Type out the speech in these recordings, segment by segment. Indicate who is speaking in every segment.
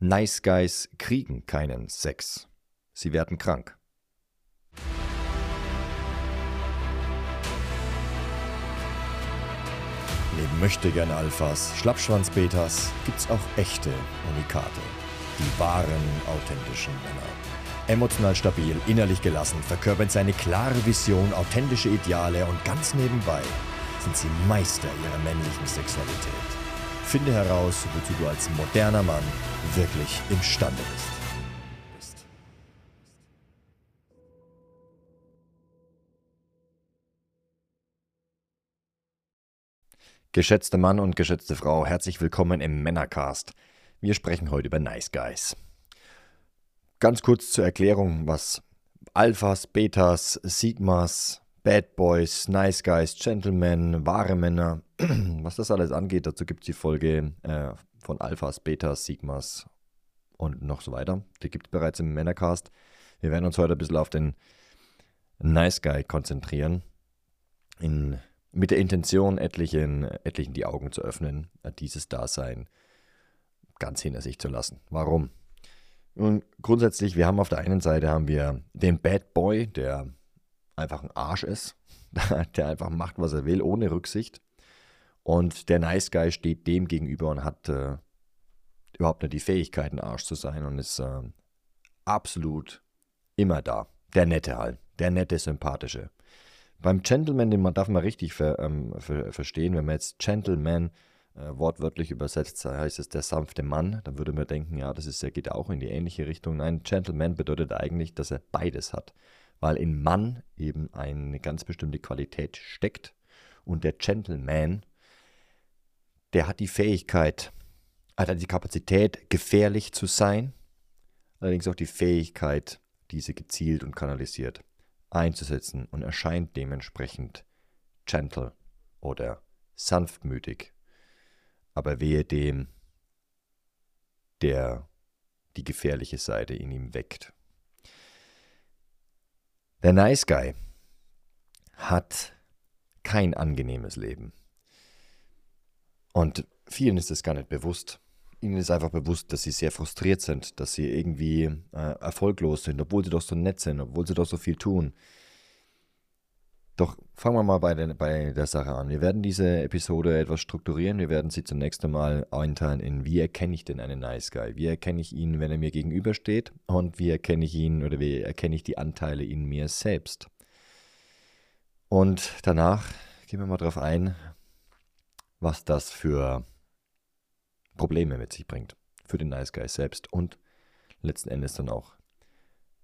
Speaker 1: Nice Guys kriegen keinen Sex. Sie werden krank. Neben möchtegern Alphas, Schlappschwanz-Betas gibt's auch echte Unikate. Die wahren, authentischen Männer. Emotional stabil, innerlich gelassen, verkörpern seine klare Vision, authentische Ideale und ganz nebenbei sind sie Meister ihrer männlichen Sexualität. Finde heraus, wozu du als moderner Mann wirklich imstande bist. Geschätzter Mann und geschätzte Frau, herzlich willkommen im Männercast. Wir sprechen heute über Nice Guys. Ganz kurz zur Erklärung, was Alphas, Betas, Sigmas, Bad Boys, Nice Guys, Gentlemen, wahre Männer, was das alles angeht, dazu gibt es die Folge äh, von Alphas, Betas, Sigmas und noch so weiter. Die gibt es bereits im Männercast. Wir werden uns heute ein bisschen auf den Nice Guy konzentrieren, in, mit der Intention, etlichen, etlichen die Augen zu öffnen, dieses Dasein ganz hinter sich zu lassen. Warum? Nun, grundsätzlich, wir haben auf der einen Seite haben wir den Bad Boy, der einfach ein Arsch ist, der einfach macht, was er will, ohne Rücksicht. Und der Nice Guy steht dem gegenüber und hat äh, überhaupt nicht die Fähigkeit, ein Arsch zu sein und ist äh, absolut immer da. Der Nette halt, der nette, sympathische. Beim Gentleman, den man darf man richtig ver, ähm, ver, verstehen, wenn man jetzt Gentleman äh, wortwörtlich übersetzt, heißt es der sanfte Mann, dann würde man denken, ja, das ist, geht auch in die ähnliche Richtung. Nein, Gentleman bedeutet eigentlich, dass er beides hat weil in Mann eben eine ganz bestimmte Qualität steckt und der Gentleman, der hat die Fähigkeit, hat die Kapazität, gefährlich zu sein, allerdings auch die Fähigkeit, diese gezielt und kanalisiert einzusetzen und erscheint dementsprechend gentle oder sanftmütig. Aber wehe dem, der die gefährliche Seite in ihm weckt. Der Nice Guy hat kein angenehmes Leben. Und vielen ist es gar nicht bewusst. Ihnen ist einfach bewusst, dass sie sehr frustriert sind, dass sie irgendwie äh, erfolglos sind, obwohl sie doch so nett sind, obwohl sie doch so viel tun. Doch fangen wir mal bei der, bei der Sache an. Wir werden diese Episode etwas strukturieren. Wir werden sie zunächst einmal einteilen in, wie erkenne ich denn einen Nice Guy? Wie erkenne ich ihn, wenn er mir gegenübersteht? Und wie erkenne ich ihn oder wie erkenne ich die Anteile in mir selbst? Und danach gehen wir mal darauf ein, was das für Probleme mit sich bringt. Für den Nice Guy selbst und letzten Endes dann auch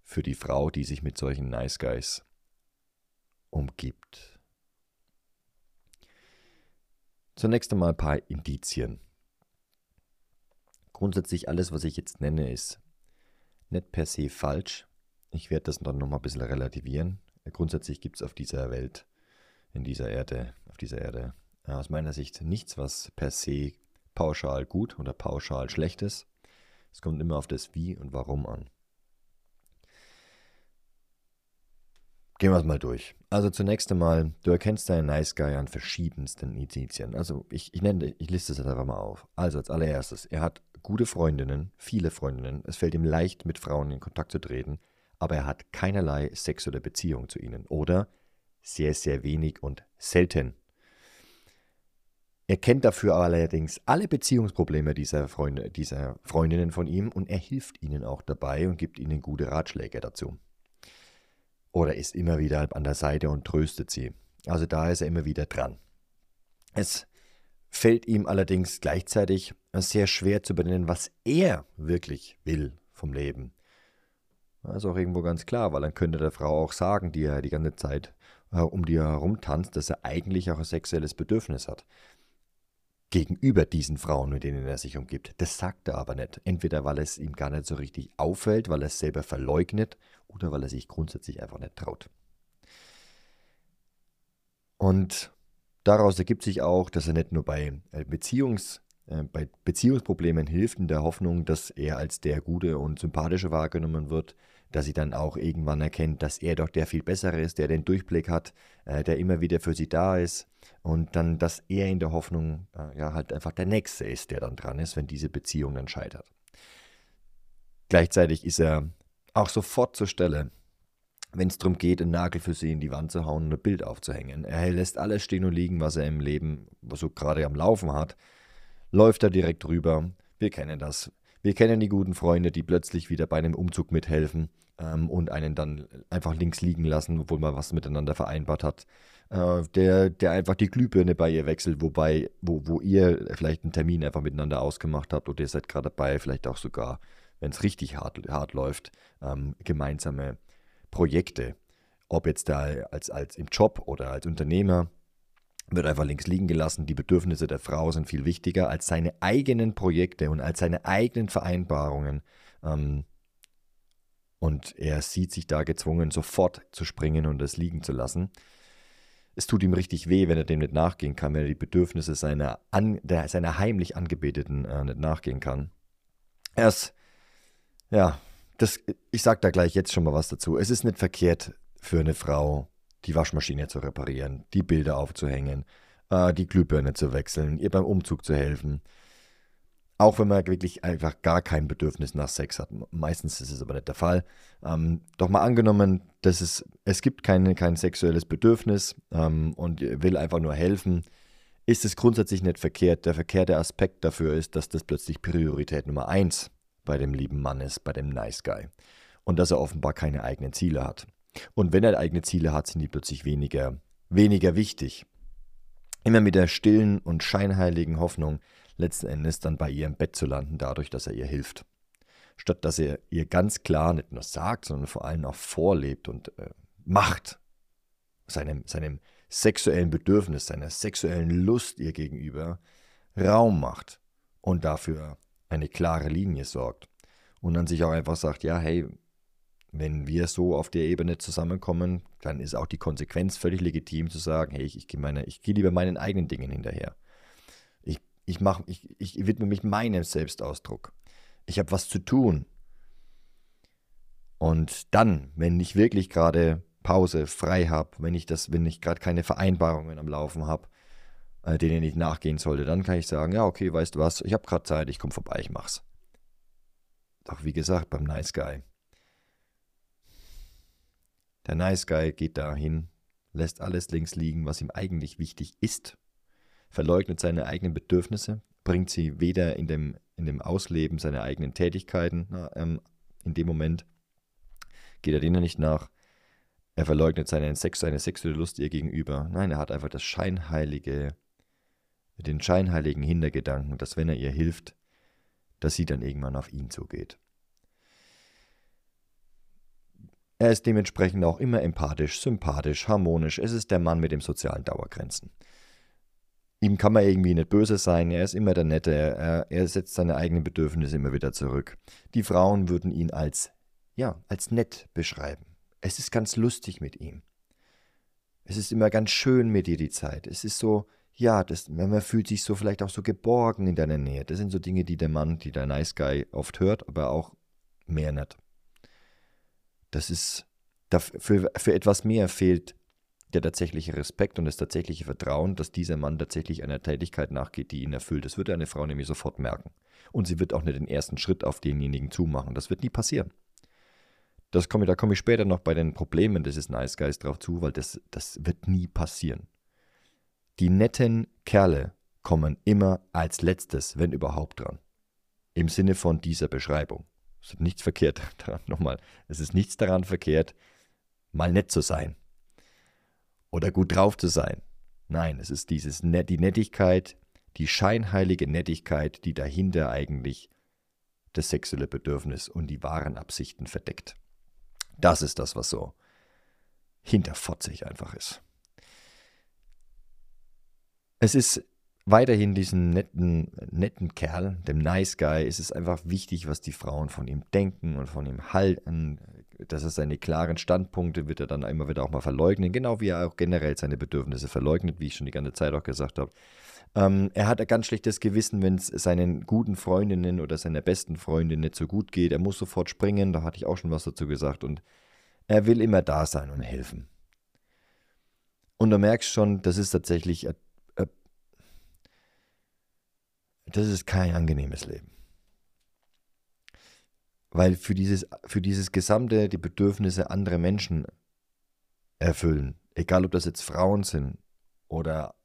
Speaker 1: für die Frau, die sich mit solchen Nice Guys umgibt. Zunächst einmal ein paar Indizien. Grundsätzlich alles, was ich jetzt nenne, ist nicht per se falsch. Ich werde das dann nochmal ein bisschen relativieren. Grundsätzlich gibt es auf dieser Welt, in dieser Erde, auf dieser Erde aus meiner Sicht nichts, was per se pauschal gut oder pauschal schlecht ist. Es kommt immer auf das Wie und Warum an. Gehen wir es mal durch. Also zunächst einmal, du erkennst deinen Nice Guy an verschiedensten Indizien. Also ich, ich nenne, ich liste es einfach mal auf. Also als allererstes, er hat gute Freundinnen, viele Freundinnen. Es fällt ihm leicht, mit Frauen in Kontakt zu treten, aber er hat keinerlei sexuelle Beziehung zu ihnen. Oder sehr, sehr wenig und selten. Er kennt dafür allerdings alle Beziehungsprobleme dieser, Freunde, dieser Freundinnen von ihm und er hilft ihnen auch dabei und gibt ihnen gute Ratschläge dazu oder ist immer wieder an der Seite und tröstet sie. Also da ist er immer wieder dran. Es fällt ihm allerdings gleichzeitig sehr schwer zu benennen, was er wirklich will vom Leben. Das ist auch irgendwo ganz klar, weil dann könnte der Frau auch sagen, die er die ganze Zeit äh, um die herum tanzt, dass er eigentlich auch ein sexuelles Bedürfnis hat gegenüber diesen Frauen, mit denen er sich umgibt. Das sagt er aber nicht. Entweder weil es ihm gar nicht so richtig auffällt, weil er es selber verleugnet oder weil er sich grundsätzlich einfach nicht traut. Und daraus ergibt sich auch, dass er nicht nur bei, äh, Beziehungs, äh, bei Beziehungsproblemen hilft, in der Hoffnung, dass er als der Gute und Sympathische wahrgenommen wird, dass sie dann auch irgendwann erkennt, dass er doch der viel Bessere ist, der den Durchblick hat, äh, der immer wieder für sie da ist und dann, dass er in der Hoffnung äh, ja halt einfach der Nächste ist, der dann dran ist, wenn diese Beziehung dann scheitert. Gleichzeitig ist er auch sofort zur Stelle, wenn es darum geht, einen Nagel für sie in die Wand zu hauen und ein Bild aufzuhängen. Er lässt alles stehen und liegen, was er im Leben so gerade am Laufen hat, läuft da direkt rüber. Wir kennen das. Wir kennen die guten Freunde, die plötzlich wieder bei einem Umzug mithelfen ähm, und einen dann einfach links liegen lassen, obwohl man was miteinander vereinbart hat. Äh, der, der einfach die Glühbirne bei ihr wechselt, wobei, wo, wo ihr vielleicht einen Termin einfach miteinander ausgemacht habt oder ihr seid gerade dabei, vielleicht auch sogar, wenn es richtig hart, hart läuft, ähm, gemeinsame Projekte. Ob jetzt da als, als im Job oder als Unternehmer, wird einfach links liegen gelassen. Die Bedürfnisse der Frau sind viel wichtiger als seine eigenen Projekte und als seine eigenen Vereinbarungen. Ähm, und er sieht sich da gezwungen, sofort zu springen und es liegen zu lassen. Es tut ihm richtig weh, wenn er dem nicht nachgehen kann, wenn er die Bedürfnisse seiner, an, der, seiner heimlich Angebeteten äh, nicht nachgehen kann. Er ist, ja, das, ich sag da gleich jetzt schon mal was dazu. Es ist nicht verkehrt für eine Frau, die Waschmaschine zu reparieren, die Bilder aufzuhängen, äh, die Glühbirne zu wechseln, ihr beim Umzug zu helfen. Auch wenn man wirklich einfach gar kein Bedürfnis nach Sex hat. Meistens ist es aber nicht der Fall. Ähm, doch mal angenommen, dass es, es gibt keine, kein sexuelles Bedürfnis ähm, und will einfach nur helfen, ist es grundsätzlich nicht verkehrt. Der verkehrte Aspekt dafür ist, dass das plötzlich Priorität Nummer eins bei dem lieben Mann ist, bei dem Nice Guy. Und dass er offenbar keine eigenen Ziele hat. Und wenn er eigene Ziele hat, sind die plötzlich weniger, weniger wichtig. Immer mit der stillen und scheinheiligen Hoffnung, letzten Endes dann bei ihr im Bett zu landen, dadurch, dass er ihr hilft. Statt dass er ihr ganz klar nicht nur sagt, sondern vor allem auch vorlebt und äh, macht, seinem, seinem sexuellen Bedürfnis, seiner sexuellen Lust ihr gegenüber Raum macht und dafür eine klare Linie sorgt. Und dann sich auch einfach sagt, ja, hey, wenn wir so auf der Ebene zusammenkommen, dann ist auch die Konsequenz völlig legitim zu sagen, hey, ich, ich gehe geh lieber meinen eigenen Dingen hinterher ich, mach, ich, ich widme mich meinem Selbstausdruck. Ich habe was zu tun. Und dann, wenn ich wirklich gerade Pause frei habe, wenn ich das, wenn ich gerade keine Vereinbarungen am Laufen habe, äh, denen ich nachgehen sollte, dann kann ich sagen, ja, okay, weißt du was, ich habe gerade Zeit, ich komme vorbei, ich mach's. Doch wie gesagt, beim Nice Guy. Der Nice Guy geht dahin, lässt alles links liegen, was ihm eigentlich wichtig ist verleugnet seine eigenen Bedürfnisse, bringt sie weder in dem, in dem Ausleben seiner eigenen Tätigkeiten ähm, in dem Moment, geht er denen nicht nach, er verleugnet seinen Sex, seine sexuelle Lust ihr gegenüber. Nein, er hat einfach das scheinheilige, den scheinheiligen Hintergedanken, dass wenn er ihr hilft, dass sie dann irgendwann auf ihn zugeht. Er ist dementsprechend auch immer empathisch, sympathisch, harmonisch. Es ist der Mann mit den sozialen Dauergrenzen. Ihm kann man irgendwie nicht böse sein, er ist immer der Nette, er, er setzt seine eigenen Bedürfnisse immer wieder zurück. Die Frauen würden ihn als, ja, als nett beschreiben. Es ist ganz lustig mit ihm. Es ist immer ganz schön mit dir die Zeit. Es ist so, ja, das, man fühlt sich so vielleicht auch so geborgen in deiner Nähe. Das sind so Dinge, die der Mann, die der Nice Guy oft hört, aber auch mehr nicht. Das ist, für, für etwas mehr fehlt der tatsächliche Respekt und das tatsächliche Vertrauen, dass dieser Mann tatsächlich einer Tätigkeit nachgeht, die ihn erfüllt. Das wird eine Frau nämlich sofort merken. Und sie wird auch nicht den ersten Schritt auf denjenigen zumachen. Das wird nie passieren. Das komme, da komme ich später noch bei den Problemen des Nice Guys drauf zu, weil das, das wird nie passieren. Die netten Kerle kommen immer als letztes, wenn überhaupt, dran. Im Sinne von dieser Beschreibung. Es ist nichts verkehrt daran, nochmal, es ist nichts daran verkehrt, mal nett zu sein oder gut drauf zu sein. Nein, es ist dieses Net die Nettigkeit, die scheinheilige Nettigkeit, die dahinter eigentlich das sexuelle Bedürfnis und die wahren Absichten verdeckt. Das ist das, was so hinterfotzig einfach ist. Es ist weiterhin diesen netten, netten Kerl, dem Nice Guy, ist es einfach wichtig, was die Frauen von ihm denken und von ihm halten. Dass er seine klaren Standpunkte wird er dann immer wieder auch mal verleugnen, genau wie er auch generell seine Bedürfnisse verleugnet, wie ich schon die ganze Zeit auch gesagt habe. Ähm, er hat ein ganz schlechtes Gewissen, wenn es seinen guten Freundinnen oder seiner besten Freundin nicht so gut geht. Er muss sofort springen, da hatte ich auch schon was dazu gesagt. Und er will immer da sein und helfen. Und du merkst schon, das ist tatsächlich das ist kein angenehmes Leben. Weil für dieses, für dieses Gesamte die Bedürfnisse anderer Menschen erfüllen, egal ob das jetzt Frauen sind oder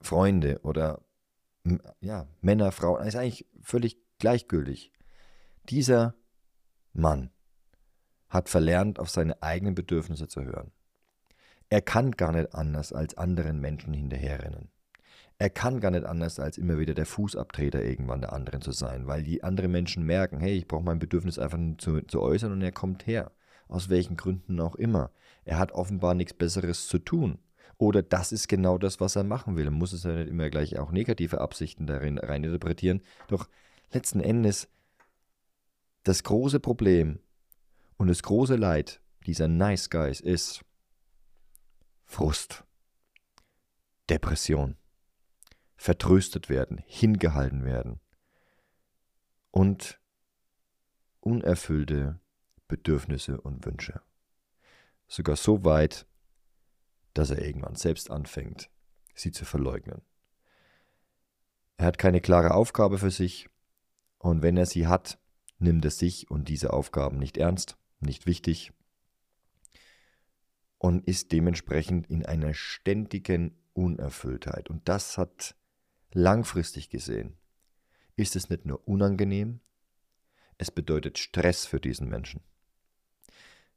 Speaker 1: Freunde oder ja, Männer, Frauen, ist eigentlich völlig gleichgültig. Dieser Mann hat verlernt, auf seine eigenen Bedürfnisse zu hören. Er kann gar nicht anders als anderen Menschen hinterherrennen. Er kann gar nicht anders als immer wieder der Fußabtreter irgendwann der anderen zu sein, weil die anderen Menschen merken, hey, ich brauche mein Bedürfnis einfach nur zu, zu äußern und er kommt her. Aus welchen Gründen auch immer. Er hat offenbar nichts Besseres zu tun. Oder das ist genau das, was er machen will. Er muss es ja nicht immer gleich auch negative Absichten darin reininterpretieren. Doch letzten Endes, das große Problem und das große Leid dieser Nice Guys ist Frust, Depression vertröstet werden, hingehalten werden und unerfüllte Bedürfnisse und Wünsche. Sogar so weit, dass er irgendwann selbst anfängt, sie zu verleugnen. Er hat keine klare Aufgabe für sich und wenn er sie hat, nimmt er sich und diese Aufgaben nicht ernst, nicht wichtig und ist dementsprechend in einer ständigen Unerfülltheit. Und das hat Langfristig gesehen ist es nicht nur unangenehm, es bedeutet Stress für diesen Menschen.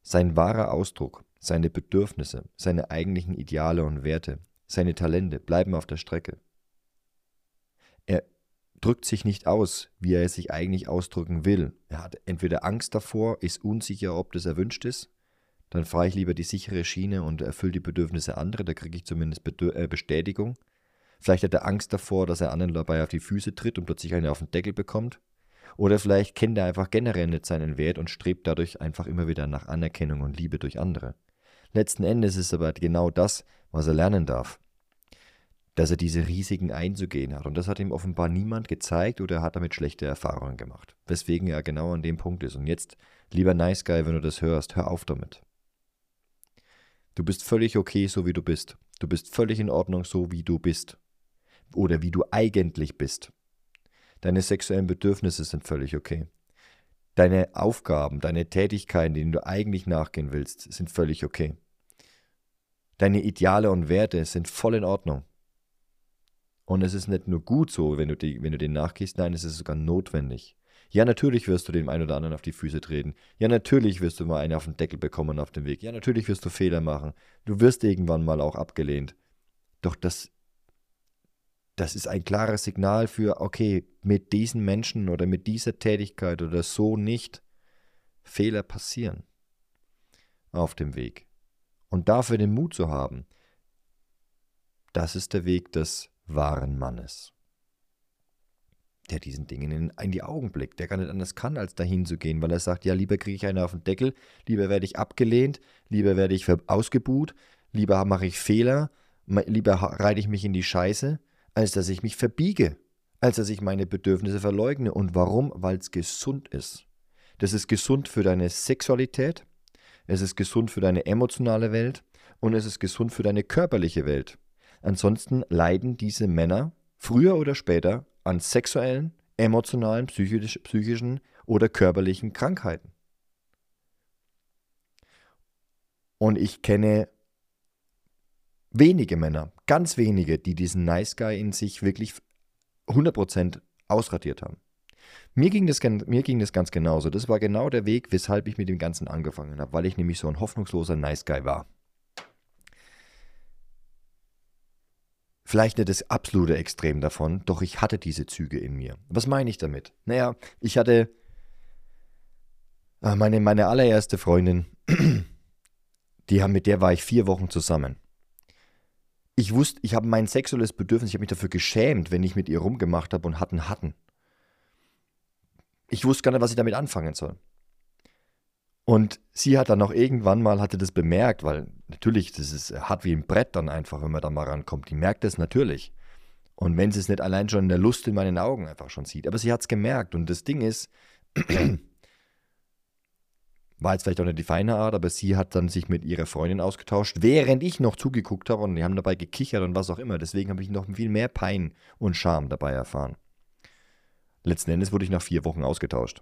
Speaker 1: Sein wahrer Ausdruck, seine Bedürfnisse, seine eigentlichen Ideale und Werte, seine Talente bleiben auf der Strecke. Er drückt sich nicht aus, wie er sich eigentlich ausdrücken will. Er hat entweder Angst davor, ist unsicher, ob das erwünscht ist, dann fahre ich lieber die sichere Schiene und erfülle die Bedürfnisse anderer, da kriege ich zumindest äh, Bestätigung. Vielleicht hat er Angst davor, dass er anderen dabei auf die Füße tritt und plötzlich eine auf den Deckel bekommt. Oder vielleicht kennt er einfach generell nicht seinen Wert und strebt dadurch einfach immer wieder nach Anerkennung und Liebe durch andere. Letzten Endes ist aber genau das, was er lernen darf. Dass er diese Risiken einzugehen hat. Und das hat ihm offenbar niemand gezeigt oder er hat damit schlechte Erfahrungen gemacht. Weswegen er genau an dem Punkt ist. Und jetzt, lieber Nice Guy, wenn du das hörst, hör auf damit. Du bist völlig okay, so wie du bist. Du bist völlig in Ordnung, so wie du bist oder wie du eigentlich bist. Deine sexuellen Bedürfnisse sind völlig okay. Deine Aufgaben, deine Tätigkeiten, denen du eigentlich nachgehen willst, sind völlig okay. Deine Ideale und Werte sind voll in Ordnung. Und es ist nicht nur gut so, wenn du, die, wenn du denen nachgehst, nein, es ist sogar notwendig. Ja, natürlich wirst du dem einen oder anderen auf die Füße treten. Ja, natürlich wirst du mal einen auf den Deckel bekommen auf dem Weg. Ja, natürlich wirst du Fehler machen. Du wirst irgendwann mal auch abgelehnt. Doch das das ist ein klares Signal für, okay, mit diesen Menschen oder mit dieser Tätigkeit oder so nicht Fehler passieren auf dem Weg. Und dafür den Mut zu haben, das ist der Weg des wahren Mannes, der diesen Dingen in, die Augen blickt, der gar nicht anders kann, als dahin zu gehen, weil er sagt, ja, lieber kriege ich einen auf den Deckel, lieber werde ich abgelehnt, lieber werde ich ausgebuht, lieber mache ich Fehler, lieber reite ich mich in die Scheiße, als dass ich mich verbiege, als dass ich meine Bedürfnisse verleugne. Und warum? Weil es gesund ist. Das ist gesund für deine Sexualität, es ist gesund für deine emotionale Welt und es ist gesund für deine körperliche Welt. Ansonsten leiden diese Männer früher oder später an sexuellen, emotionalen, psychisch, psychischen oder körperlichen Krankheiten. Und ich kenne wenige Männer, ganz wenige, die diesen Nice Guy in sich wirklich 100% ausradiert haben. Mir ging, das, mir ging das ganz genauso. Das war genau der Weg, weshalb ich mit dem Ganzen angefangen habe, weil ich nämlich so ein hoffnungsloser Nice Guy war. Vielleicht nicht das absolute Extrem davon, doch ich hatte diese Züge in mir. Was meine ich damit? Naja, ich hatte äh, meine, meine allererste Freundin, die haben, mit der war ich vier Wochen zusammen ich wusste, ich habe mein sexuelles Bedürfnis, ich habe mich dafür geschämt, wenn ich mit ihr rumgemacht habe und hatten, hatten. Ich wusste gar nicht, was ich damit anfangen soll. Und sie hat dann noch irgendwann mal, hatte das bemerkt, weil natürlich, das ist hart wie ein Brett dann einfach, wenn man da mal rankommt. Die merkt das natürlich. Und wenn sie es nicht allein schon in der Lust in meinen Augen einfach schon sieht. Aber sie hat es gemerkt. Und das Ding ist, war jetzt vielleicht auch nicht die feine Art, aber sie hat dann sich mit ihrer Freundin ausgetauscht, während ich noch zugeguckt habe und die haben dabei gekichert und was auch immer. Deswegen habe ich noch viel mehr Pein und Scham dabei erfahren. Letzten Endes wurde ich nach vier Wochen ausgetauscht.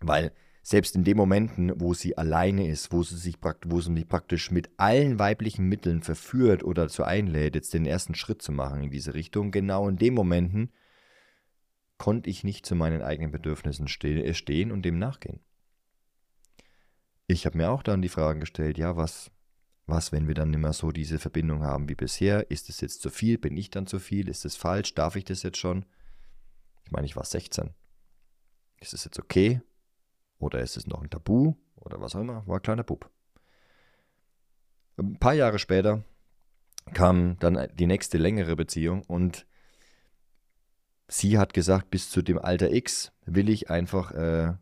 Speaker 1: Weil selbst in den Momenten, wo sie alleine ist, wo sie sich wo sie mich praktisch mit allen weiblichen Mitteln verführt oder dazu einlädt, jetzt den ersten Schritt zu machen in diese Richtung, genau in den Momenten konnte ich nicht zu meinen eigenen Bedürfnissen äh, stehen und dem nachgehen. Ich habe mir auch dann die Fragen gestellt, ja, was, was, wenn wir dann nicht mehr so diese Verbindung haben wie bisher? Ist es jetzt zu viel? Bin ich dann zu viel? Ist es falsch? Darf ich das jetzt schon? Ich meine, ich war 16. Ist es jetzt okay? Oder ist es noch ein Tabu? Oder was auch immer? War ein kleiner Bub. Ein paar Jahre später kam dann die nächste längere Beziehung und sie hat gesagt, bis zu dem Alter X will ich einfach, äh,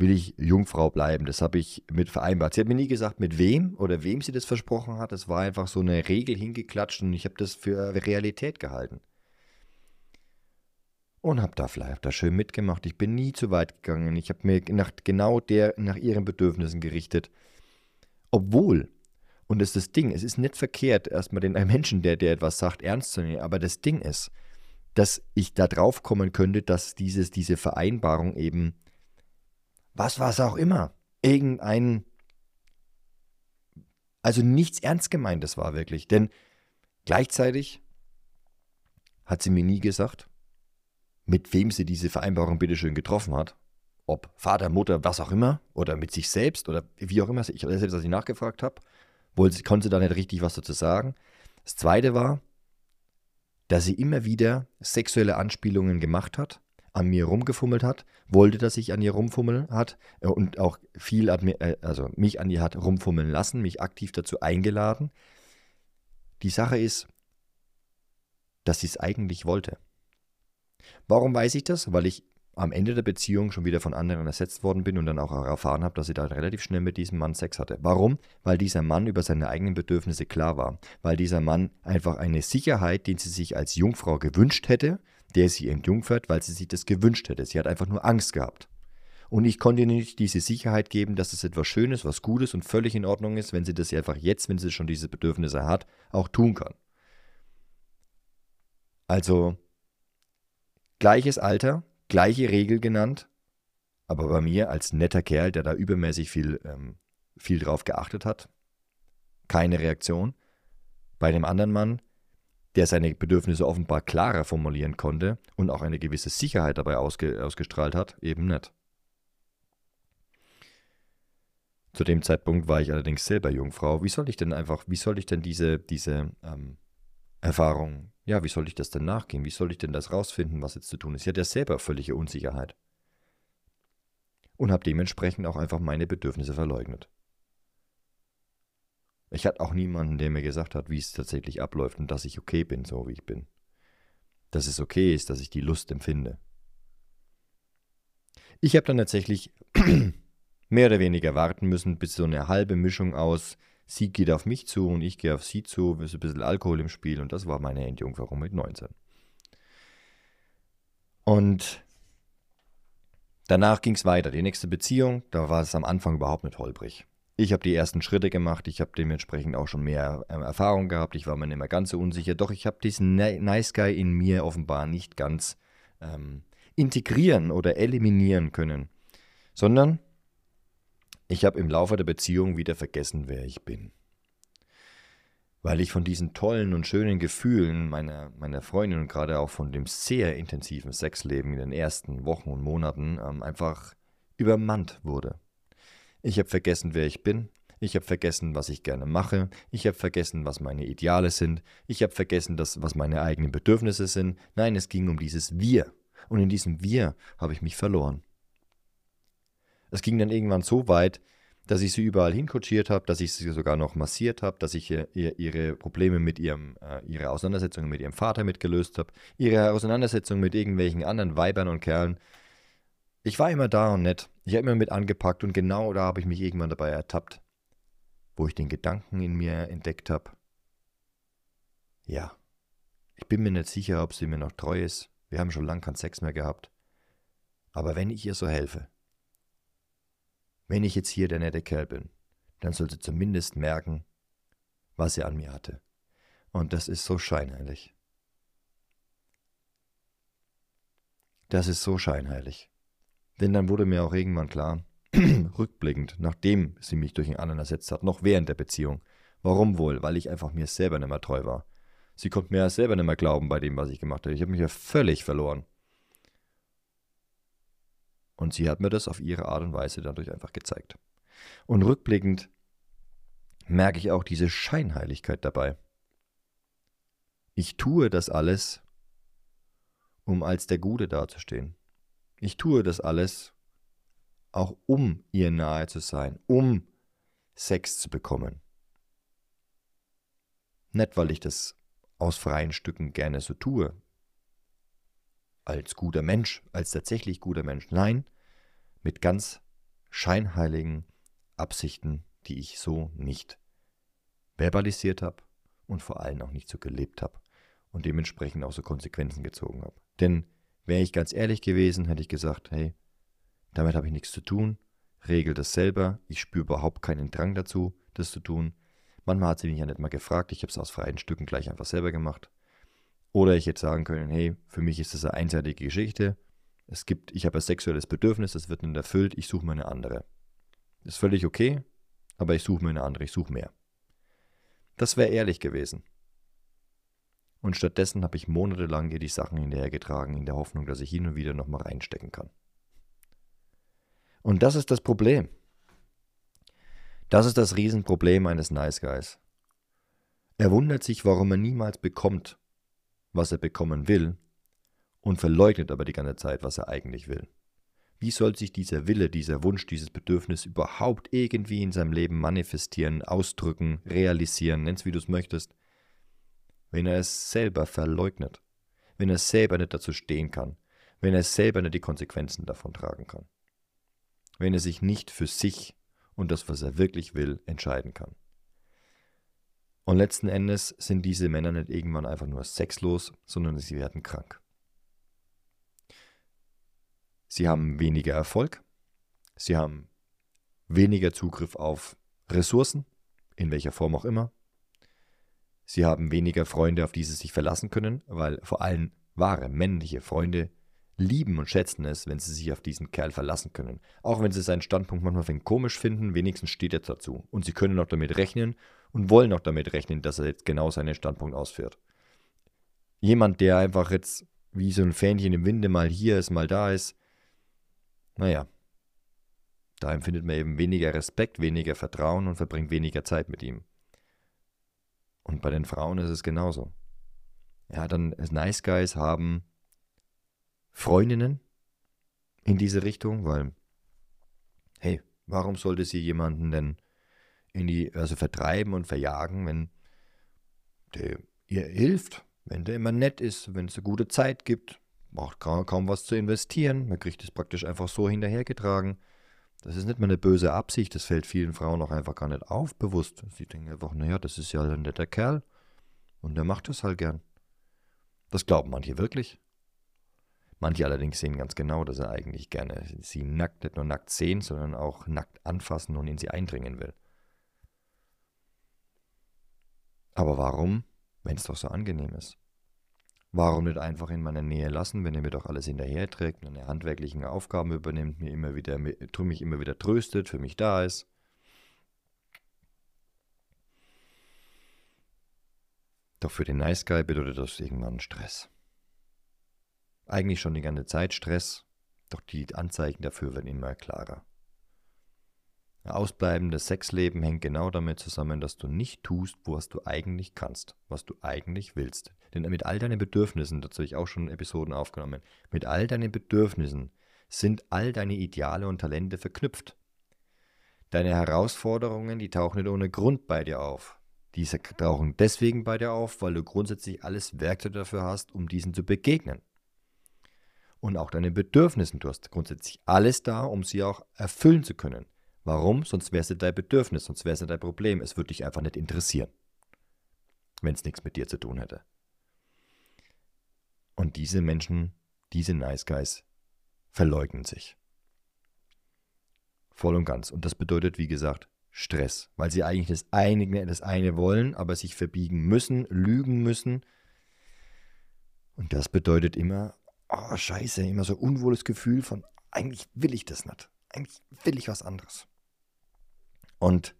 Speaker 1: will ich Jungfrau bleiben. Das habe ich mit vereinbart. Sie hat mir nie gesagt, mit wem oder wem sie das versprochen hat. Das war einfach so eine Regel hingeklatscht und ich habe das für Realität gehalten und habe da vielleicht da schön mitgemacht. Ich bin nie zu weit gegangen. Ich habe mir nach genau der nach ihren Bedürfnissen gerichtet. Obwohl, und das ist das Ding, es ist nicht verkehrt, erstmal den Menschen, der der etwas sagt, ernst zu nehmen. Aber das Ding ist, dass ich da drauf kommen könnte, dass dieses, diese Vereinbarung eben, was war es auch immer, irgendein, also nichts ernst gemeintes war wirklich. Denn gleichzeitig hat sie mir nie gesagt, mit wem sie diese Vereinbarung bitteschön getroffen hat. Ob Vater, Mutter, was auch immer, oder mit sich selbst oder wie auch immer. Ich selbst, als ich nachgefragt habe, konnte sie da nicht richtig was dazu sagen. Das zweite war, dass sie immer wieder sexuelle Anspielungen gemacht hat, an mir rumgefummelt hat, wollte, dass ich an ihr rumfummeln hat äh, und auch viel, äh, also mich an ihr hat rumfummeln lassen, mich aktiv dazu eingeladen. Die Sache ist, dass sie es eigentlich wollte. Warum weiß ich das? Weil ich am Ende der Beziehung schon wieder von anderen ersetzt worden bin und dann auch erfahren habe, dass sie da relativ schnell mit diesem Mann Sex hatte. Warum? Weil dieser Mann über seine eigenen Bedürfnisse klar war. Weil dieser Mann einfach eine Sicherheit, die sie sich als Jungfrau gewünscht hätte, der sie entjungfert, weil sie sich das gewünscht hätte. Sie hat einfach nur Angst gehabt. Und ich konnte ihr nicht diese Sicherheit geben, dass es etwas Schönes, was Gutes und völlig in Ordnung ist, wenn sie das einfach jetzt, wenn sie schon diese Bedürfnisse hat, auch tun kann. Also Gleiches Alter, gleiche Regel genannt, aber bei mir als netter Kerl, der da übermäßig viel, ähm, viel drauf geachtet hat, keine Reaktion. Bei dem anderen Mann, der seine Bedürfnisse offenbar klarer formulieren konnte und auch eine gewisse Sicherheit dabei ausge ausgestrahlt hat, eben nicht. Zu dem Zeitpunkt war ich allerdings selber Jungfrau. Wie soll ich denn einfach, wie soll ich denn diese, diese ähm, Erfahrung ja, wie soll ich das denn nachgehen? Wie soll ich denn das rausfinden, was jetzt zu tun ist? Ich hatte ja selber völlige Unsicherheit. Und habe dementsprechend auch einfach meine Bedürfnisse verleugnet. Ich hatte auch niemanden, der mir gesagt hat, wie es tatsächlich abläuft und dass ich okay bin, so wie ich bin. Dass es okay ist, dass ich die Lust empfinde. Ich habe dann tatsächlich mehr oder weniger warten müssen, bis so eine halbe Mischung aus Sie geht auf mich zu und ich gehe auf sie zu, ist ein bisschen Alkohol im Spiel und das war meine Endjungferung mit 19. Und danach ging es weiter. Die nächste Beziehung, da war es am Anfang überhaupt nicht holprig. Ich habe die ersten Schritte gemacht, ich habe dementsprechend auch schon mehr äh, Erfahrung gehabt, ich war mir nicht mehr ganz so unsicher, doch ich habe diesen Nice Guy in mir offenbar nicht ganz ähm, integrieren oder eliminieren können, sondern ich habe im Laufe der Beziehung wieder vergessen, wer ich bin. Weil ich von diesen tollen und schönen Gefühlen meiner, meiner Freundin und gerade auch von dem sehr intensiven Sexleben in den ersten Wochen und Monaten ähm, einfach übermannt wurde. Ich habe vergessen, wer ich bin. Ich habe vergessen, was ich gerne mache. Ich habe vergessen, was meine Ideale sind. Ich habe vergessen, das, was meine eigenen Bedürfnisse sind. Nein, es ging um dieses Wir. Und in diesem Wir habe ich mich verloren. Es ging dann irgendwann so weit, dass ich sie überall hinkutschiert habe, dass ich sie sogar noch massiert habe, dass ich ihr, ihre Probleme mit ihrem, äh, ihre Auseinandersetzungen mit ihrem Vater mitgelöst habe, ihre Auseinandersetzung mit irgendwelchen anderen Weibern und Kerlen. Ich war immer da und nett. Ich habe immer mit angepackt und genau da habe ich mich irgendwann dabei ertappt, wo ich den Gedanken in mir entdeckt habe. Ja, ich bin mir nicht sicher, ob sie mir noch treu ist. Wir haben schon lange keinen Sex mehr gehabt. Aber wenn ich ihr so helfe, wenn ich jetzt hier der nette Kerl bin, dann soll sie zumindest merken, was sie an mir hatte. Und das ist so scheinheilig. Das ist so scheinheilig. Denn dann wurde mir auch irgendwann klar, rückblickend, nachdem sie mich durch einen anderen ersetzt hat, noch während der Beziehung. Warum wohl? Weil ich einfach mir selber nicht mehr treu war. Sie konnte mir ja selber nicht mehr glauben bei dem, was ich gemacht habe. Ich habe mich ja völlig verloren. Und sie hat mir das auf ihre Art und Weise dadurch einfach gezeigt. Und rückblickend merke ich auch diese Scheinheiligkeit dabei. Ich tue das alles, um als der Gute dazustehen. Ich tue das alles, auch um ihr nahe zu sein, um Sex zu bekommen. Nicht, weil ich das aus freien Stücken gerne so tue, als guter Mensch, als tatsächlich guter Mensch. Nein, mit ganz scheinheiligen Absichten, die ich so nicht verbalisiert habe und vor allem auch nicht so gelebt habe und dementsprechend auch so Konsequenzen gezogen habe. Denn wäre ich ganz ehrlich gewesen, hätte ich gesagt, hey, damit habe ich nichts zu tun, regel das selber, ich spüre überhaupt keinen Drang dazu, das zu tun. Manchmal hat sie mich ja nicht mal gefragt, ich habe es aus freien Stücken gleich einfach selber gemacht. Oder ich hätte sagen können, hey, für mich ist das eine einseitige Geschichte. Es gibt, ich habe ein sexuelles Bedürfnis, das wird nicht erfüllt, ich suche mir eine andere. Ist völlig okay, aber ich suche mir eine andere, ich suche mehr. Das wäre ehrlich gewesen. Und stattdessen habe ich monatelang ihr die Sachen hinterhergetragen, in der Hoffnung, dass ich hin und wieder nochmal reinstecken kann. Und das ist das Problem. Das ist das Riesenproblem eines Nice Guys. Er wundert sich, warum er niemals bekommt, was er bekommen will, und verleugnet aber die ganze Zeit, was er eigentlich will. Wie soll sich dieser Wille, dieser Wunsch, dieses Bedürfnis überhaupt irgendwie in seinem Leben manifestieren, ausdrücken, realisieren, nenn's wie du es möchtest, wenn er es selber verleugnet, wenn er selber nicht dazu stehen kann, wenn er selber nicht die Konsequenzen davon tragen kann, wenn er sich nicht für sich und das, was er wirklich will, entscheiden kann. Und letzten Endes sind diese Männer nicht irgendwann einfach nur sexlos, sondern sie werden krank. Sie haben weniger Erfolg, sie haben weniger Zugriff auf Ressourcen, in welcher Form auch immer, Sie haben weniger Freunde, auf die sie sich verlassen können, weil vor allem wahre männliche Freunde lieben und schätzen es, wenn sie sich auf diesen Kerl verlassen können. Auch wenn sie seinen Standpunkt manchmal ein komisch finden, wenigstens steht er dazu. Und sie können auch damit rechnen und wollen auch damit rechnen, dass er jetzt genau seinen Standpunkt ausführt. Jemand, der einfach jetzt wie so ein Fähnchen im Winde mal hier ist, mal da ist, naja, da empfindet man eben weniger Respekt, weniger Vertrauen und verbringt weniger Zeit mit ihm. Und bei den Frauen ist es genauso. Ja, dann Nice Guys haben Freundinnen in diese Richtung, weil, hey, warum sollte sie jemanden denn in die, also vertreiben und verjagen, wenn der ihr hilft, wenn der immer nett ist, wenn es eine gute Zeit gibt, braucht kaum was zu investieren, man kriegt es praktisch einfach so hinterhergetragen. Das ist nicht mal eine böse Absicht, das fällt vielen Frauen auch einfach gar nicht auf, bewusst. Sie denken einfach, naja, das ist ja ein netter Kerl und der macht das halt gern. Das glauben manche wirklich. Manche allerdings sehen ganz genau, dass er eigentlich gerne sie nackt, nicht nur nackt sehen, sondern auch nackt anfassen und in sie eindringen will. Aber warum, wenn es doch so angenehm ist? Warum nicht einfach in meiner Nähe lassen, wenn er mir doch alles hinterherträgt, meine handwerklichen Aufgaben übernimmt, mir immer wieder, mich immer wieder tröstet, für mich da ist? Doch für den Nice Guy bedeutet das irgendwann Stress. Eigentlich schon die ganze Zeit Stress, doch die Anzeichen dafür werden immer klarer. Ausbleibendes Sexleben hängt genau damit zusammen, dass du nicht tust, was du eigentlich kannst, was du eigentlich willst. Denn mit all deinen Bedürfnissen, dazu habe ich auch schon Episoden aufgenommen, mit all deinen Bedürfnissen sind all deine Ideale und Talente verknüpft. Deine Herausforderungen, die tauchen nicht ohne Grund bei dir auf. Diese tauchen deswegen bei dir auf, weil du grundsätzlich alles Werkzeug dafür hast, um diesen zu begegnen. Und auch deine Bedürfnissen, du hast grundsätzlich alles da, um sie auch erfüllen zu können. Warum? Sonst wäre es dein Bedürfnis, sonst wäre es dein Problem. Es würde dich einfach nicht interessieren, wenn es nichts mit dir zu tun hätte. Und diese Menschen, diese Nice Guys, verleugnen sich. Voll und ganz. Und das bedeutet, wie gesagt, Stress, weil sie eigentlich das eine, das eine wollen, aber sich verbiegen müssen, lügen müssen. Und das bedeutet immer, oh Scheiße, immer so unwohles Gefühl von, eigentlich will ich das nicht. eigentlich will ich was anderes. Und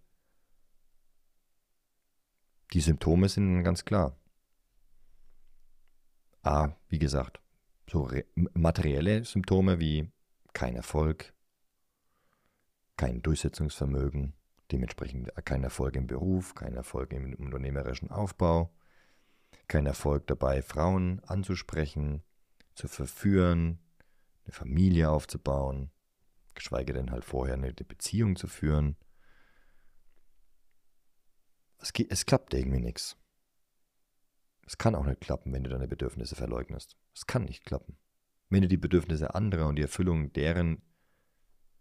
Speaker 1: die Symptome sind ganz klar. A, wie gesagt, so materielle Symptome wie kein Erfolg, kein Durchsetzungsvermögen, dementsprechend kein Erfolg im Beruf, kein Erfolg im unternehmerischen Aufbau, kein Erfolg dabei, Frauen anzusprechen, zu verführen, eine Familie aufzubauen, geschweige denn halt vorher eine Beziehung zu führen. Es, es klappt irgendwie nichts. Es kann auch nicht klappen, wenn du deine Bedürfnisse verleugnest. Es kann nicht klappen. Wenn dir die Bedürfnisse anderer und die Erfüllung deren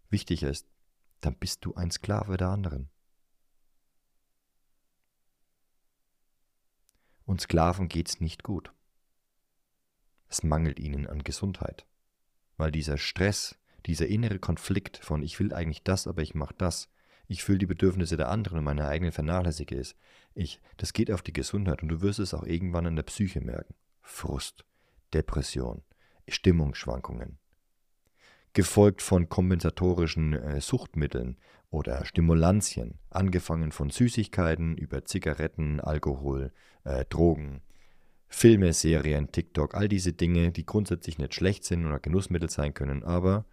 Speaker 1: wichtig ist, dann bist du ein Sklave der anderen. Und Sklaven geht's nicht gut. Es mangelt ihnen an Gesundheit, weil dieser Stress, dieser innere Konflikt von ich will eigentlich das, aber ich mache das, ich fühle die Bedürfnisse der anderen und meine eigenen vernachlässige es. Ich, das geht auf die Gesundheit und du wirst es auch irgendwann in der Psyche merken. Frust, Depression, Stimmungsschwankungen. Gefolgt von kompensatorischen äh, Suchtmitteln oder Stimulantien, angefangen von Süßigkeiten über Zigaretten, Alkohol, äh, Drogen, Filme, Serien, TikTok, all diese Dinge, die grundsätzlich nicht schlecht sind oder Genussmittel sein können, aber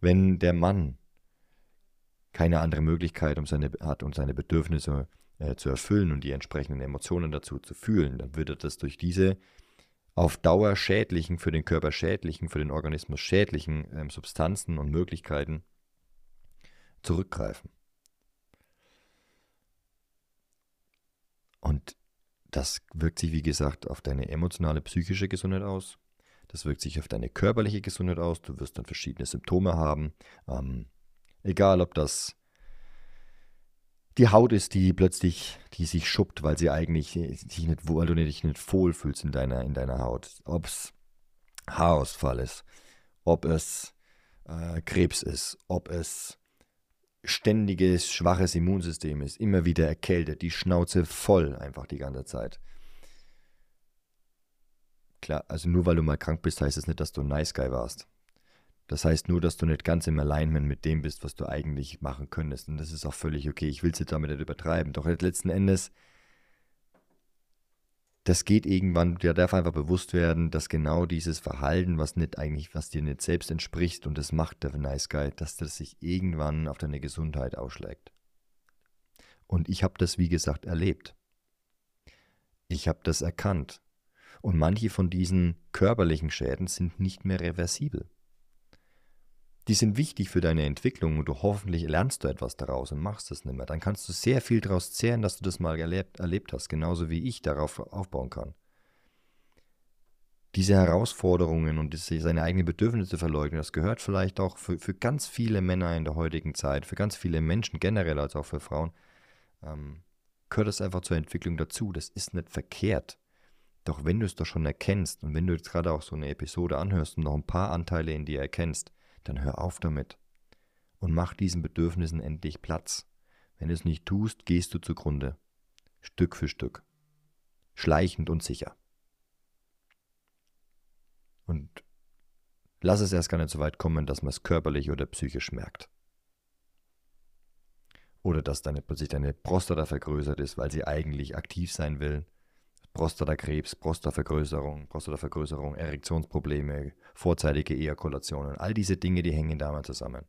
Speaker 1: wenn der Mann keine andere Möglichkeit um seine, hat, um seine Bedürfnisse äh, zu erfüllen und die entsprechenden Emotionen dazu zu fühlen, dann wird er das durch diese auf Dauer schädlichen, für den Körper schädlichen, für den Organismus schädlichen ähm, Substanzen und Möglichkeiten zurückgreifen. Und das wirkt sich, wie gesagt, auf deine emotionale, psychische Gesundheit aus. Das wirkt sich auf deine körperliche Gesundheit aus. Du wirst dann verschiedene Symptome haben. Ähm, Egal, ob das die Haut ist, die plötzlich, die sich schuppt, weil sie eigentlich sich nicht, weil du dich nicht wohlfühlst in deiner, in deiner Haut. Ob es Haarausfall ist, ob es äh, Krebs ist, ob es ständiges, schwaches Immunsystem ist, immer wieder erkältet, die Schnauze voll einfach die ganze Zeit. Klar, also nur weil du mal krank bist, heißt es das nicht, dass du ein Nice Guy warst. Das heißt nur, dass du nicht ganz im Alignment mit dem bist, was du eigentlich machen könntest. Und das ist auch völlig okay. Ich will es jetzt damit nicht übertreiben. Doch letzten Endes, das geht irgendwann, dir darf einfach bewusst werden, dass genau dieses Verhalten, was nicht eigentlich, was dir nicht selbst entspricht, und das macht der Nice Guy, dass das sich irgendwann auf deine Gesundheit ausschlägt. Und ich habe das, wie gesagt, erlebt. Ich habe das erkannt. Und manche von diesen körperlichen Schäden sind nicht mehr reversibel die sind wichtig für deine Entwicklung und du hoffentlich lernst du etwas daraus und machst es nicht mehr. Dann kannst du sehr viel daraus zehren, dass du das mal erlebt, erlebt hast, genauso wie ich darauf aufbauen kann. Diese Herausforderungen und seine eigenen Bedürfnisse verleugnen, das gehört vielleicht auch für, für ganz viele Männer in der heutigen Zeit, für ganz viele Menschen generell als auch für Frauen, ähm, gehört das einfach zur Entwicklung dazu. Das ist nicht verkehrt. Doch wenn du es doch schon erkennst und wenn du jetzt gerade auch so eine Episode anhörst und noch ein paar Anteile in dir erkennst, dann hör auf damit und mach diesen Bedürfnissen endlich Platz. Wenn du es nicht tust, gehst du zugrunde. Stück für Stück. Schleichend und sicher. Und lass es erst gar nicht so weit kommen, dass man es körperlich oder psychisch merkt. Oder dass deine, plötzlich deine Prostata vergrößert ist, weil sie eigentlich aktiv sein will Prostatakrebs, Prostavergrößerung, Prostatavergrößerung, Erektionsprobleme, vorzeitige Ejakulationen, all diese Dinge, die hängen damit zusammen.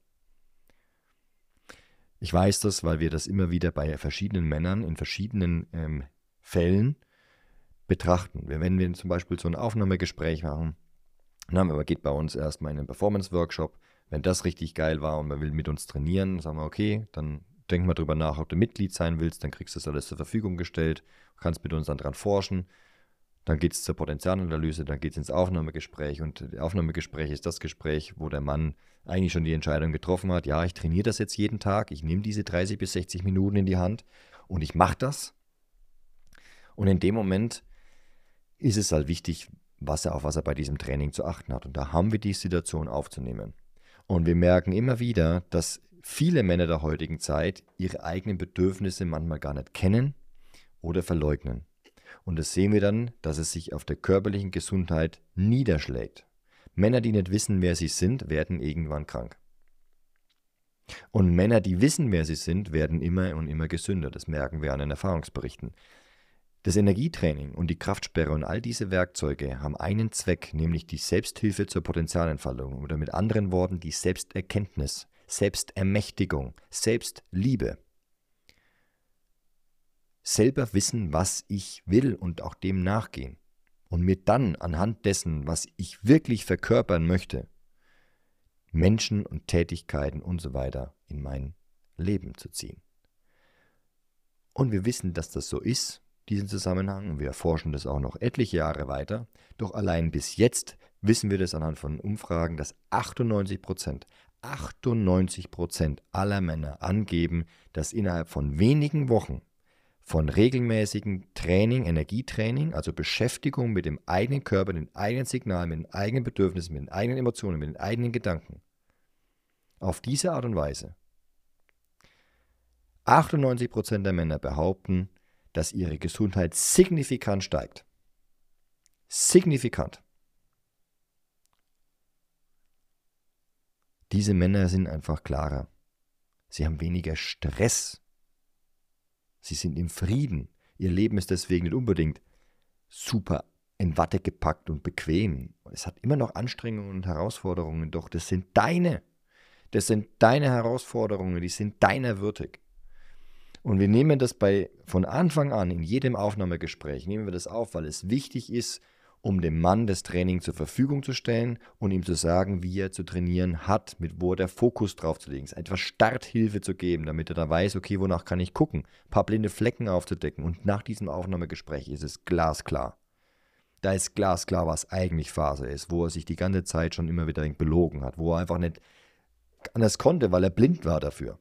Speaker 1: Ich weiß das, weil wir das immer wieder bei verschiedenen Männern in verschiedenen ähm, Fällen betrachten. Wenn wir zum Beispiel so ein Aufnahmegespräch machen, dann geht bei uns erstmal in einen Performance-Workshop. Wenn das richtig geil war und man will mit uns trainieren, sagen wir, okay, dann denk mal drüber nach, ob du Mitglied sein willst, dann kriegst du das alles zur Verfügung gestellt, kannst mit uns dann dran forschen. Dann geht es zur Potenzialanalyse, dann geht es ins Aufnahmegespräch und das Aufnahmegespräch ist das Gespräch, wo der Mann eigentlich schon die Entscheidung getroffen hat, ja, ich trainiere das jetzt jeden Tag, ich nehme diese 30 bis 60 Minuten in die Hand und ich mache das. Und in dem Moment ist es halt wichtig, was er, auf was er bei diesem Training zu achten hat. Und da haben wir die Situation aufzunehmen. Und wir merken immer wieder, dass viele Männer der heutigen Zeit ihre eigenen Bedürfnisse manchmal gar nicht kennen oder verleugnen. Und das sehen wir dann, dass es sich auf der körperlichen Gesundheit niederschlägt. Männer, die nicht wissen, wer sie sind, werden irgendwann krank. Und Männer, die wissen, wer sie sind, werden immer und immer gesünder. Das merken wir an den Erfahrungsberichten. Das Energietraining und die Kraftsperre und all diese Werkzeuge haben einen Zweck, nämlich die Selbsthilfe zur Potenzialentfaltung oder mit anderen Worten die Selbsterkenntnis, Selbstermächtigung, Selbstliebe. Selber wissen, was ich will und auch dem nachgehen. Und mir dann anhand dessen, was ich wirklich verkörpern möchte, Menschen und Tätigkeiten und so weiter in mein Leben zu ziehen. Und wir wissen, dass das so ist, diesen Zusammenhang. Wir erforschen das auch noch etliche Jahre weiter. Doch allein bis jetzt wissen wir das anhand von Umfragen, dass 98 Prozent, 98 Prozent aller Männer angeben, dass innerhalb von wenigen Wochen von regelmäßigem Training, Energietraining, also Beschäftigung mit dem eigenen Körper, den eigenen Signalen, mit den eigenen Bedürfnissen, mit den eigenen Emotionen, mit den eigenen Gedanken. Auf diese Art und Weise. 98% der Männer behaupten, dass ihre Gesundheit signifikant steigt. Signifikant. Diese Männer sind einfach klarer. Sie haben weniger Stress Sie sind im Frieden. Ihr Leben ist deswegen nicht unbedingt super in Watte gepackt und bequem. Es hat immer noch Anstrengungen und Herausforderungen, doch das sind deine. Das sind deine Herausforderungen, die sind deiner würdig. Und wir nehmen das bei von Anfang an in jedem Aufnahmegespräch, nehmen wir das auf, weil es wichtig ist, um dem Mann das Training zur Verfügung zu stellen und ihm zu sagen, wie er zu trainieren hat, mit wo der Fokus drauf zu legen ist, etwas Starthilfe zu geben, damit er da weiß, okay, wonach kann ich gucken, ein paar blinde Flecken aufzudecken. Und nach diesem Aufnahmegespräch ist es glasklar. Da ist glasklar, was eigentlich Phase ist, wo er sich die ganze Zeit schon immer wieder belogen hat, wo er einfach nicht anders konnte, weil er blind war dafür.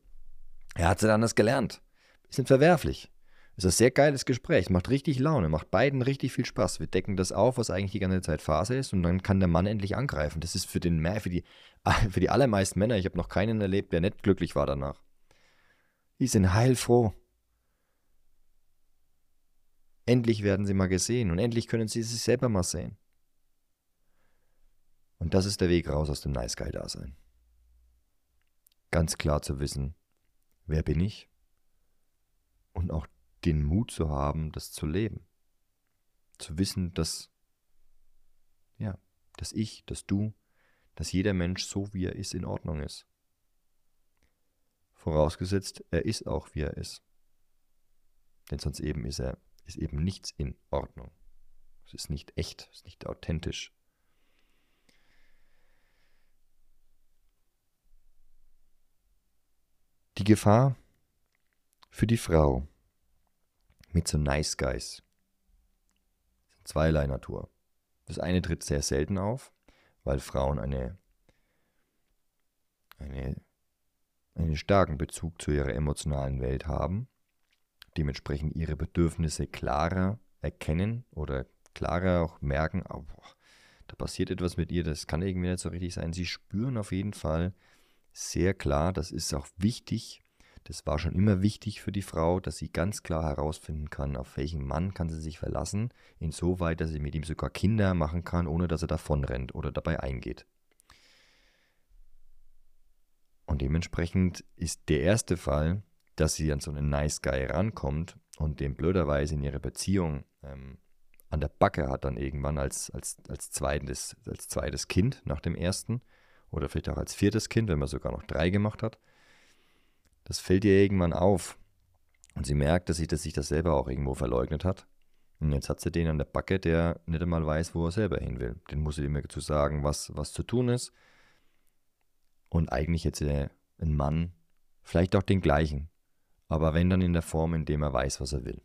Speaker 1: Er hat es anders gelernt. Ist nicht verwerflich. Es ist ein sehr geiles Gespräch, macht richtig Laune, macht beiden richtig viel Spaß. Wir decken das auf, was eigentlich die ganze Zeit Phase ist, und dann kann der Mann endlich angreifen. Das ist für, den, für, die, für die allermeisten Männer, ich habe noch keinen erlebt, der nicht glücklich war danach. Die sind heilfroh. Endlich werden sie mal gesehen und endlich können sie sich selber mal sehen. Und das ist der Weg raus aus dem Nice Guy-Dasein. Ganz klar zu wissen, wer bin ich und auch den Mut zu haben, das zu leben. Zu wissen, dass, ja, dass ich, dass du, dass jeder Mensch so wie er ist in Ordnung ist. Vorausgesetzt, er ist auch wie er ist. Denn sonst eben ist er, ist eben nichts in Ordnung. Es ist nicht echt, es ist nicht authentisch. Die Gefahr für die Frau mit so Nice Guys. Zweierlei Natur. Das eine tritt sehr selten auf, weil Frauen eine, eine, einen starken Bezug zu ihrer emotionalen Welt haben, dementsprechend ihre Bedürfnisse klarer erkennen oder klarer auch merken, oh, da passiert etwas mit ihr, das kann irgendwie nicht so richtig sein. Sie spüren auf jeden Fall sehr klar, das ist auch wichtig, das war schon immer wichtig für die Frau, dass sie ganz klar herausfinden kann, auf welchen Mann kann sie sich verlassen, insoweit, dass sie mit ihm sogar Kinder machen kann, ohne dass er davonrennt oder dabei eingeht. Und dementsprechend ist der erste Fall, dass sie an so einen Nice Guy rankommt und den blöderweise in ihrer Beziehung ähm, an der Backe hat dann irgendwann als, als, als, zweites, als zweites Kind nach dem ersten oder vielleicht auch als viertes Kind, wenn man sogar noch drei gemacht hat. Das fällt ihr irgendwann auf. Und sie merkt, dass sich, dass sich das selber auch irgendwo verleugnet hat. Und jetzt hat sie den an der Backe, der nicht einmal weiß, wo er selber hin will. Den muss sie immer zu sagen, was, was zu tun ist. Und eigentlich sie einen Mann, vielleicht auch den gleichen, aber wenn dann in der Form, in dem er weiß, was er will.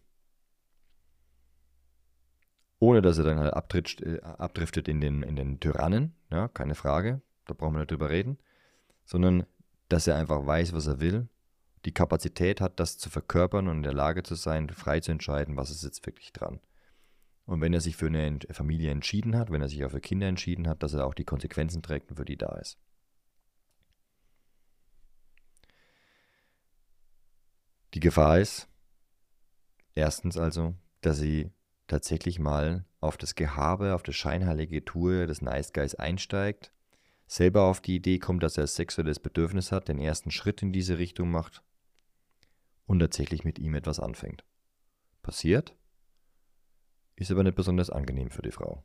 Speaker 1: Ohne dass er dann halt abdriftet, äh, abdriftet in, den, in den Tyrannen, ja, keine Frage, da brauchen wir nicht drüber reden, sondern dass er einfach weiß, was er will die Kapazität hat, das zu verkörpern und in der Lage zu sein, frei zu entscheiden, was ist jetzt wirklich dran. Und wenn er sich für eine Familie entschieden hat, wenn er sich auch für Kinder entschieden hat, dass er auch die Konsequenzen trägt und für die da ist. Die Gefahr ist, erstens also, dass sie tatsächlich mal auf das Gehabe, auf das scheinheilige Tour des Nice Guys einsteigt, selber auf die Idee kommt, dass er sexuelles Bedürfnis hat, den ersten Schritt in diese Richtung macht und tatsächlich mit ihm etwas anfängt. Passiert, ist aber nicht besonders angenehm für die Frau.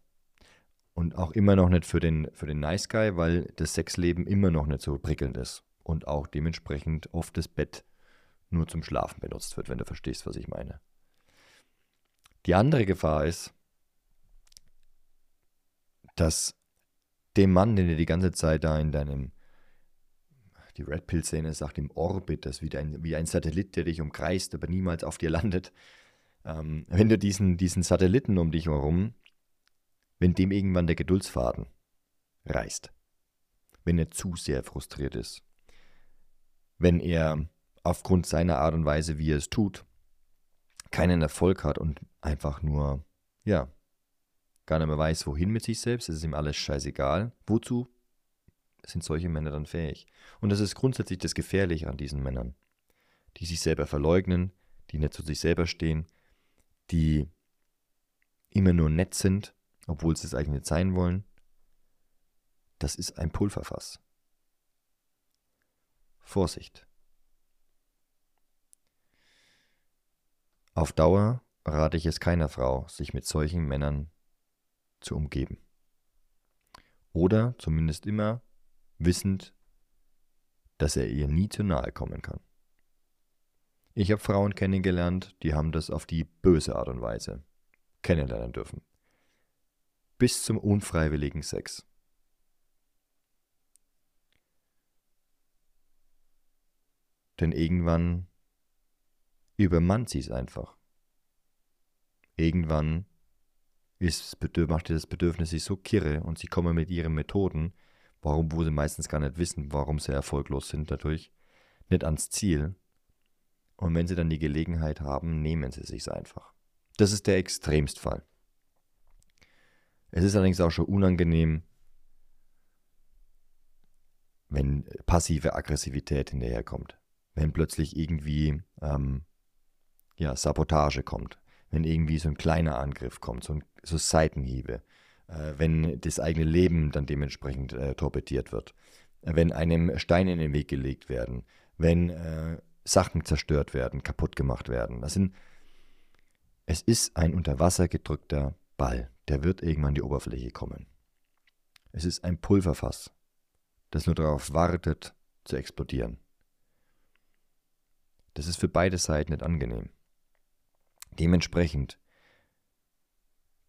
Speaker 1: Und auch immer noch nicht für den, für den Nice Guy, weil das Sexleben immer noch nicht so prickelnd ist. Und auch dementsprechend oft das Bett nur zum Schlafen benutzt wird, wenn du verstehst, was ich meine. Die andere Gefahr ist, dass dem Mann, den du die ganze Zeit da in deinem, die Red Pill-Szene sagt im Orbit, das ist wie ein, wie ein Satellit, der dich umkreist, aber niemals auf dir landet. Ähm, wenn du diesen, diesen Satelliten um dich herum wenn dem irgendwann der Geduldsfaden reißt, wenn er zu sehr frustriert ist, wenn er aufgrund seiner Art und Weise, wie er es tut, keinen Erfolg hat und einfach nur, ja, gar nicht mehr weiß, wohin mit sich selbst, es ist ihm alles scheißegal. Wozu sind solche Männer dann fähig? Und das ist grundsätzlich das Gefährliche an diesen Männern, die sich selber verleugnen, die nicht zu sich selber stehen, die immer nur nett sind obwohl sie es eigentlich nicht sein wollen, das ist ein Pulverfass. Vorsicht. Auf Dauer rate ich es keiner Frau, sich mit solchen Männern zu umgeben. Oder zumindest immer wissend, dass er ihr nie zu nahe kommen kann. Ich habe Frauen kennengelernt, die haben das auf die böse Art und Weise kennenlernen dürfen bis zum unfreiwilligen Sex. Denn irgendwann übermannt sie es einfach. Irgendwann ist, macht das Bedürfnis sich so kirre und sie kommen mit ihren Methoden, warum, wo sie meistens gar nicht wissen, warum sie erfolglos sind dadurch, nicht ans Ziel. Und wenn sie dann die Gelegenheit haben, nehmen sie sich einfach. Das ist der Extremstfall. Es ist allerdings auch schon unangenehm, wenn passive Aggressivität hinterherkommt. Wenn plötzlich irgendwie ähm, ja, Sabotage kommt. Wenn irgendwie so ein kleiner Angriff kommt, so, ein, so Seitenhiebe. Äh, wenn das eigene Leben dann dementsprechend äh, torpediert wird. wenn einem Steine in den Weg gelegt werden. Wenn äh, Sachen zerstört werden, kaputt gemacht werden. Das sind, es ist ein unter Wasser gedrückter Ball der wird irgendwann an die Oberfläche kommen. Es ist ein Pulverfass, das nur darauf wartet, zu explodieren. Das ist für beide Seiten nicht angenehm. Dementsprechend,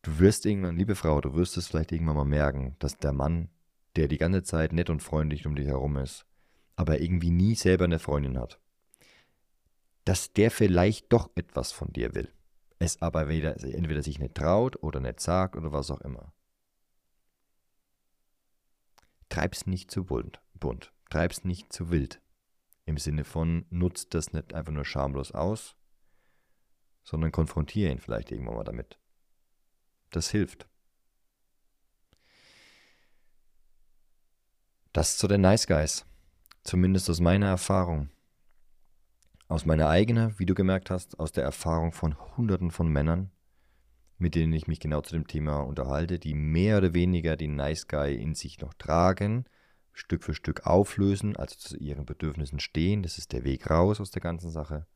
Speaker 1: du wirst irgendwann, liebe Frau, du wirst es vielleicht irgendwann mal merken, dass der Mann, der die ganze Zeit nett und freundlich um dich herum ist, aber irgendwie nie selber eine Freundin hat, dass der vielleicht doch etwas von dir will es aber weder, entweder sich nicht traut oder nicht sagt oder was auch immer. Treib's nicht zu bunt, bunt. treib's nicht zu wild. Im Sinne von, nutzt das nicht einfach nur schamlos aus, sondern konfrontiere ihn vielleicht irgendwann mal damit. Das hilft. Das zu den Nice Guys. Zumindest aus meiner Erfahrung aus meiner eigenen, wie du gemerkt hast, aus der Erfahrung von Hunderten von Männern, mit denen ich mich genau zu dem Thema unterhalte, die mehr oder weniger den Nice Guy in sich noch tragen, Stück für Stück auflösen, also zu ihren Bedürfnissen stehen. Das ist der Weg raus aus der ganzen Sache.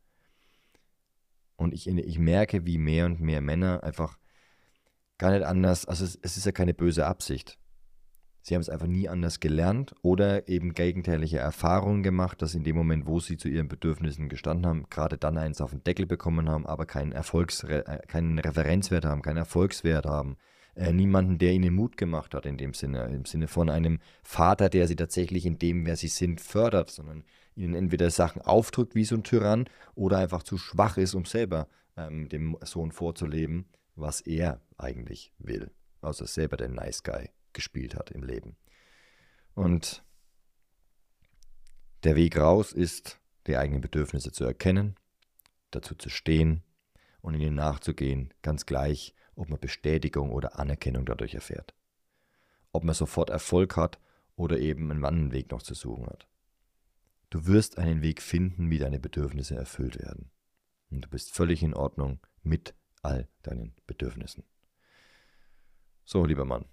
Speaker 1: Und ich, ich merke, wie mehr und mehr Männer einfach gar nicht anders, also es, es ist ja keine böse Absicht. Sie haben es einfach nie anders gelernt oder eben gegenteilige Erfahrungen gemacht, dass in dem Moment, wo sie zu ihren Bedürfnissen gestanden haben, gerade dann eins auf den Deckel bekommen haben, aber keinen, Erfolgs äh, keinen Referenzwert haben, keinen Erfolgswert haben. Äh, niemanden, der ihnen Mut gemacht hat in dem Sinne, im Sinne von einem Vater, der sie tatsächlich in dem, wer sie sind, fördert, sondern ihnen entweder Sachen aufdrückt wie so ein Tyrann oder einfach zu schwach ist, um selber ähm, dem Sohn vorzuleben, was er eigentlich will. Also selber der Nice Guy gespielt hat im Leben. Und der Weg raus ist, die eigenen Bedürfnisse zu erkennen, dazu zu stehen und ihnen nachzugehen, ganz gleich, ob man Bestätigung oder Anerkennung dadurch erfährt. Ob man sofort Erfolg hat oder eben einen anderen Weg noch zu suchen hat. Du wirst einen Weg finden, wie deine Bedürfnisse erfüllt werden. Und du bist völlig in Ordnung mit all deinen Bedürfnissen. So, lieber Mann,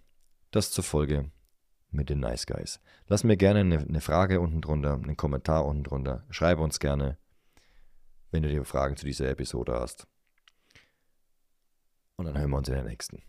Speaker 1: das zur Folge mit den Nice Guys. Lass mir gerne eine, eine Frage unten drunter, einen Kommentar unten drunter. Schreibe uns gerne, wenn du dir Fragen zu dieser Episode hast. Und dann hören wir uns in der nächsten.